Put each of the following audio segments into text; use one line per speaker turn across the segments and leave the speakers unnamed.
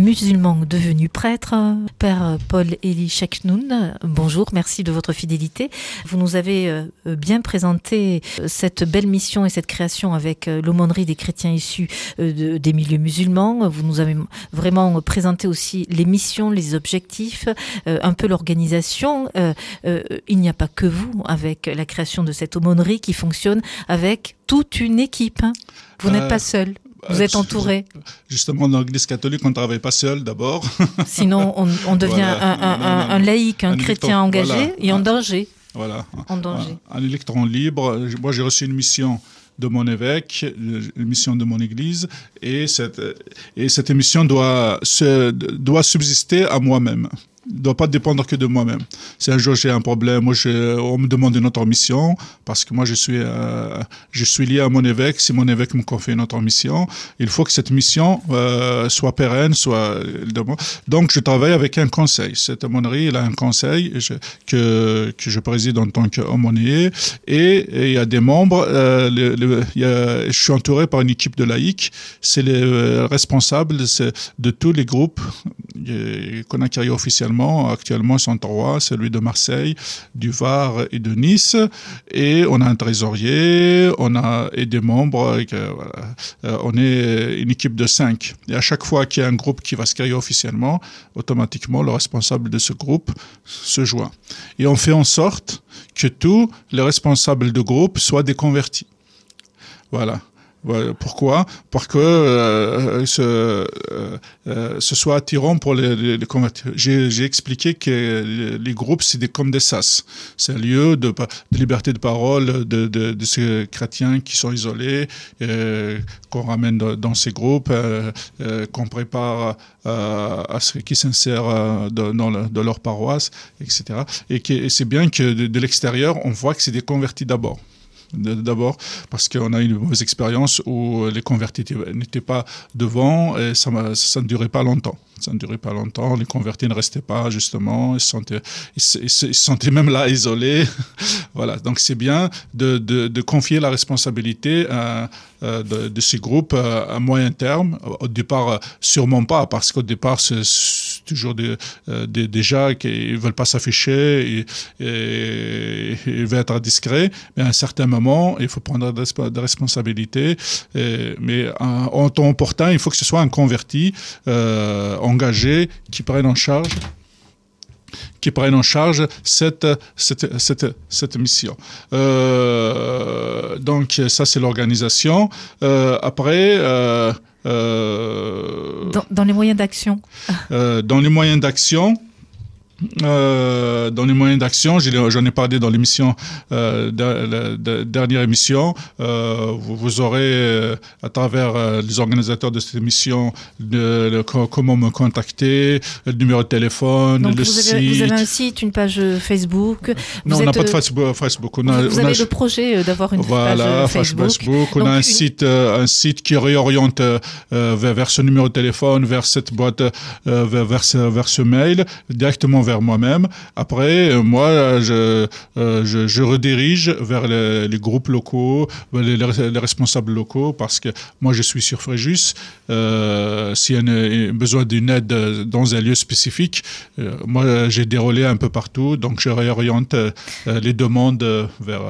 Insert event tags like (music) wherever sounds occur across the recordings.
Musulman devenu prêtre, Père Paul-Élie Cheknoun. Bonjour, merci de votre fidélité. Vous nous avez euh, bien présenté euh, cette belle mission et cette création avec euh, l'aumônerie des chrétiens issus des milieux musulmans. Vous nous avez vraiment présenté aussi les missions, les objectifs, un peu l'organisation. Il n'y a pas que vous avec la création de cette aumônerie qui fonctionne avec toute une équipe. Vous n'êtes pas seul. Vous êtes entouré.
Justement, dans l'Église catholique, on ne travaille pas seul d'abord. (laughs)
Sinon, on, devient un, laïc, un, chrétien engagé et en danger.
Voilà. En danger. Un, électron libre. Moi, j'ai reçu une mission de mon évêque, une mission de mon église, et cette, et cette mission doit, doit subsister à moi-même ne doit pas dépendre que de moi-même. Si un jour j'ai un problème, moi je, on me demande une autre mission, parce que moi je suis, euh, je suis lié à mon évêque, si mon évêque me confie une autre mission, il faut que cette mission euh, soit pérenne, soit... Donc je travaille avec un conseil. Cette aumônerie, a un conseil que, que je préside en tant qu'aumônier, et, il y a des membres, euh, je suis entouré par une équipe de laïcs, c'est les responsables de tous les groupes qu'on a créés officiellement Actuellement, sont trois, celui de Marseille, du Var et de Nice. Et on a un trésorier, on a et des membres. Euh, on est une équipe de cinq. Et à chaque fois qu'il y a un groupe qui va se créer officiellement, automatiquement, le responsable de ce groupe se joint. Et on fait en sorte que tous les responsables de groupe soient déconvertis. Voilà pourquoi? Parce que euh, ce, euh, euh, ce, soit attirant pour les, les, J'ai expliqué que les groupes, c'est comme des sas. C'est un lieu de, liberté de parole de, ces chrétiens qui sont isolés, qu'on ramène dans ces groupes, qu'on prépare à ce qui s'insèrent dans, leur paroisse, etc. Et, c'est bien que de l'extérieur, on voit que c'est des convertis d'abord d'abord parce qu'on a eu une mauvaise expérience où les convertis n'étaient pas devant et ça, ne durait pas longtemps. Ça ne durait pas longtemps. Les convertis ne restaient pas, justement. Ils se sentaient, ils se, même là isolés. (laughs) voilà. Donc, c'est bien de, confier la responsabilité de, de, ces groupes à moyen terme. Au départ, sûrement pas, parce qu'au départ, c'est toujours euh, des, des, gens qui ne veulent pas s'afficher et, et, veulent être discrets. Mais à un certain moment, il faut prendre des responsabilités. mais en, en temps opportun, il faut que ce soit un converti euh, engagés qui prennent en charge qui prennent en charge cette, cette, cette, cette mission. Euh, donc ça, c'est l'organisation. Après...
dans, dans, les moyens d'action.
euh, Dans les moyens d'action, euh, dans les moyens d'action, j'en ai parlé dans l'émission, euh, la, dernière émission. Euh, vous, vous, aurez, euh, à travers les organisateurs de cette émission, comment me contacter, le numéro de téléphone,
Donc
le
vous
site.
Avez, vous avez un site, une page Facebook.
Non,
vous
on n'a pas de Facebook. Facebook. On
a,
vous
on
avez
a, le projet d'avoir une
voilà,
page Facebook.
Facebook. On
Donc
a un
une...
site, un site qui réoriente vers, vers, ce numéro de téléphone, vers cette boîte, vers, vers ce mail, directement vers vers moi-même. Après, euh, moi, je, euh, je, je, redirige vers les, groupes locaux, les, les, responsables locaux, parce que moi, je suis sur Fréjus. Euh, S'il y a besoin d'une aide dans un lieu spécifique, moi, j'ai relais un peu partout, donc je réoriente les demandes vers,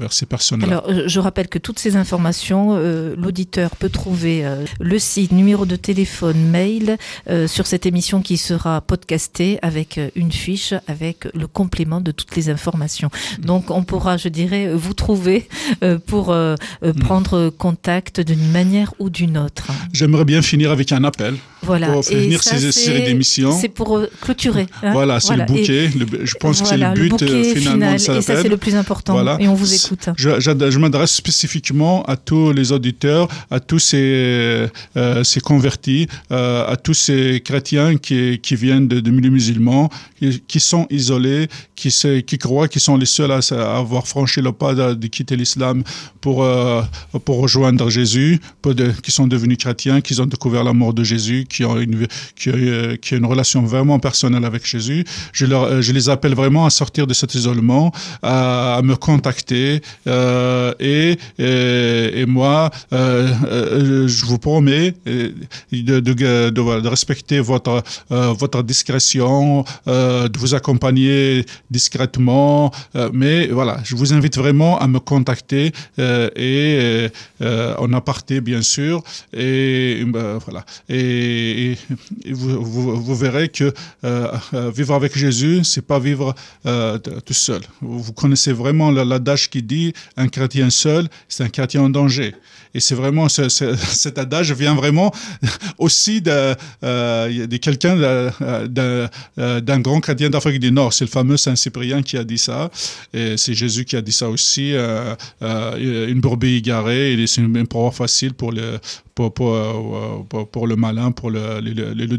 vers ces personnes-là.
Alors, je rappelle que toutes ces informations, l'auditeur peut trouver le site, numéro de téléphone, mail sur cette émission qui sera podcastée avec une une fiche avec le complément de toutes les informations. Donc on pourra, je dirais, vous trouver euh, pour euh, euh, hmm. prendre contact d'une manière ou d'une autre.
J'aimerais bien finir avec un appel.
Voilà.
Pour finir
ça,
ces séries d'émissions.
C'est pour clôturer.
Hein voilà, c'est voilà. le bouquet. Le, je pense voilà, que c'est le but
le
finalement
final,
de
Et ça, c'est le plus important. Voilà. Et on vous écoute.
Je, je, je m'adresse spécifiquement à tous les auditeurs, à tous ces, euh, ces convertis, euh, à tous ces chrétiens qui, qui viennent de, de milieux musulmans, qui sont isolés, qui, qui croient qu'ils sont les seuls à, à, avoir franchi le pas de, de quitter l'islam pour, euh, pour rejoindre Jésus, pour de, qui sont devenus chrétiens, qui ont découvert la mort de Jésus, qui ont une, qui, qui ont une relation vraiment personnelle avec Jésus. Je, leur, je les appelle vraiment à sortir de cet isolement, à, me contacter et, et, moi, je vous promets de respecter votre, votre discrétion, de vous accompagner discrètement, mais voilà, je vous invite vraiment à me contacter et en aparté bien sûr et voilà et, vous, vous, verrez que vivre avec Jésus c'est pas vivre tout seul vous connaissez vraiment l'adage qui dit un chrétien seul c'est un chrétien en danger et c'est vraiment ce, (laughs) cet adage vient vraiment (laughs) aussi de, euh, quelqu'un d'un grand chrétien d'Afrique du Nord. C'est le fameux Saint Cyprien qui a dit ça. Et c'est Jésus qui a dit ça aussi. Euh, euh, une brebis égarée, c'est une proie facile pour le, pour, pour, pour, le malin, pour le, le, le,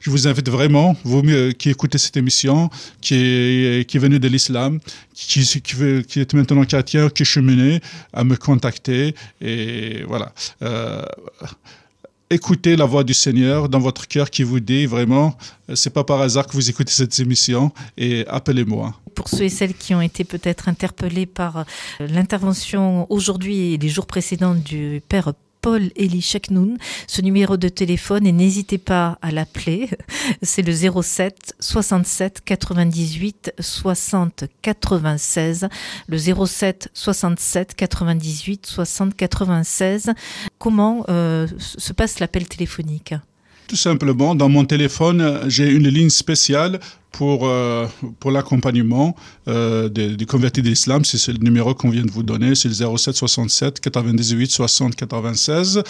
Je vous invite vraiment, vous qui écoutez cette émission, qui est, qui est venu de l'islam, qui, qui, qui, est maintenant chrétien, qui est cheminé, à me contacter. Et voilà. Euh, écoutez la voix du Seigneur dans votre cœur qui vous dit vraiment, euh, c'est pas par hasard que vous écoutez cette émission et appelez-moi.
Pour ceux et celles qui ont été peut-être interpellés par euh, l'intervention aujourd'hui et les jours précédents du Père Paul Elie Cheknoun, ce numéro de téléphone et n'hésitez pas à l'appeler. (laughs) C'est le 07 67 98 60 96. Le 07 67 98 60 96. Comment euh, se passe l'appel téléphonique?
Tout simplement, dans mon téléphone, j'ai une ligne spéciale pour, euh, pour l'accompagnement euh, des, convertis de l'islam. C'est le numéro qu'on vient de vous donner, c'est le 07 67 98 60 96.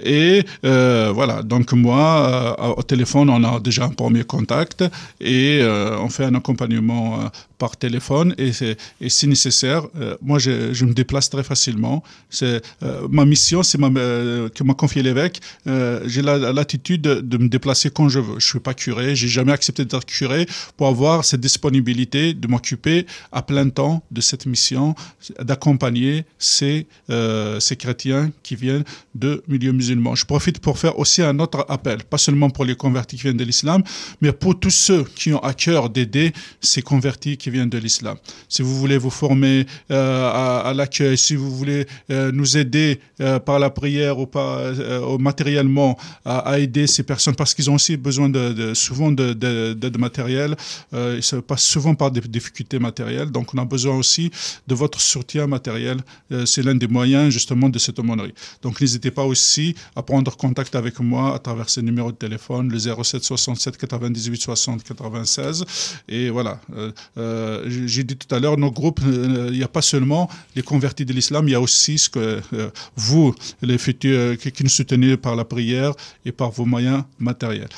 Et euh, voilà, donc moi, au téléphone, on a déjà un premier contact et on fait un accompagnement par téléphone. Et, si nécessaire, moi, je, me déplace très facilement. C'est ma mission, c'est que m'a confié l'évêque. j'ai la l'attitude de, me déplacer quand je veux. Je suis pas curé, j'ai jamais accepté d'être curé pour avoir cette disponibilité de m'occuper à plein temps de cette mission, d'accompagner ces, euh, ces chrétiens qui viennent de milieux musulmans. Je profite pour faire aussi un autre appel, pas seulement pour les convertis qui viennent de l'islam, mais pour tous ceux qui ont à cœur d'aider ces convertis qui viennent de l'islam. Si vous voulez vous former euh, à, à l'accueil, si vous voulez euh, nous aider euh, par la prière ou par, euh, matériellement à, à, aider ces personnes, parce qu'ils ont aussi besoin de, de souvent d'aide de, de, matérielle, euh, ça passe souvent par des difficultés matérielles. Donc, on a besoin aussi de votre soutien matériel. Euh, c'est l'un des moyens, justement, de cette aumônerie. Donc, n'hésitez pas aussi à prendre contact avec moi à travers ce numéro de téléphone, le 07 67 98 60 96. Et voilà. Euh, euh J'ai dit tout à l'heure, nos groupes, il n'y a pas seulement les convertis de l'islam, il y a aussi ce que vous, les futurs, qui nous soutenez par la prière et par vos moyens matériels.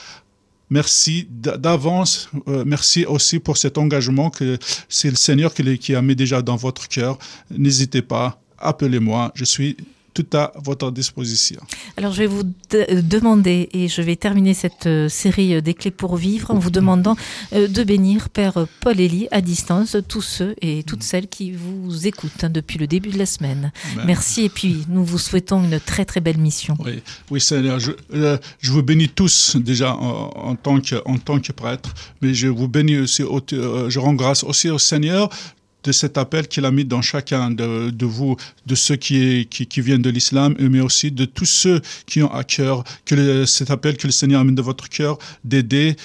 Merci d'avance. Euh, merci aussi pour cet engagement que c'est le Seigneur qui, qui a mis déjà dans votre cœur. N'hésitez pas, appelez-moi. Je suis tout à votre disposition.
Alors je vais vous de demander, et je vais terminer cette euh, série euh, des clés pour vivre en vous demandant euh, de bénir Père Paul Élie à distance tous ceux et toutes celles qui vous écoutent depuis le début de la semaine. Ben. Merci et puis nous vous souhaitons une très très belle mission.
Oui, oui Seigneur, je, euh, je vous bénis tous déjà en, en, tant que, en tant que prêtre, mais je vous bénis aussi, au, je rends grâce aussi au Seigneur de cet appel qu'il a mis dans chacun de, de vous, de ceux qui, qui, viennent de l'islam, mais aussi de tous ceux qui ont à cœur que cet appel que le Seigneur a mis dans votre cœur, d'aider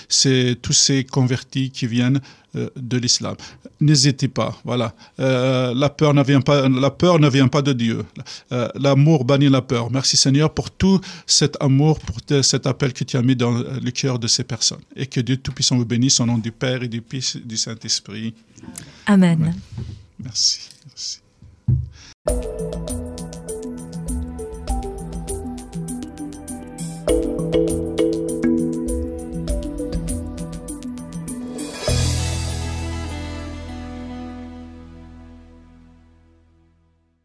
tous ces convertis qui viennent de l'islam. N'hésitez pas, voilà. Euh, la peur ne vient pas, la peur ne vient pas de Dieu. Euh, L'amour bannit la peur. Merci Seigneur pour tout cet amour, pour cet appel que tu as mis dans le cœur de ces personnes. Et que Dieu Tout-Puissant vous bénisse au nom du Père et du Fils et du Saint-Esprit.
Amen. Amen.
Merci.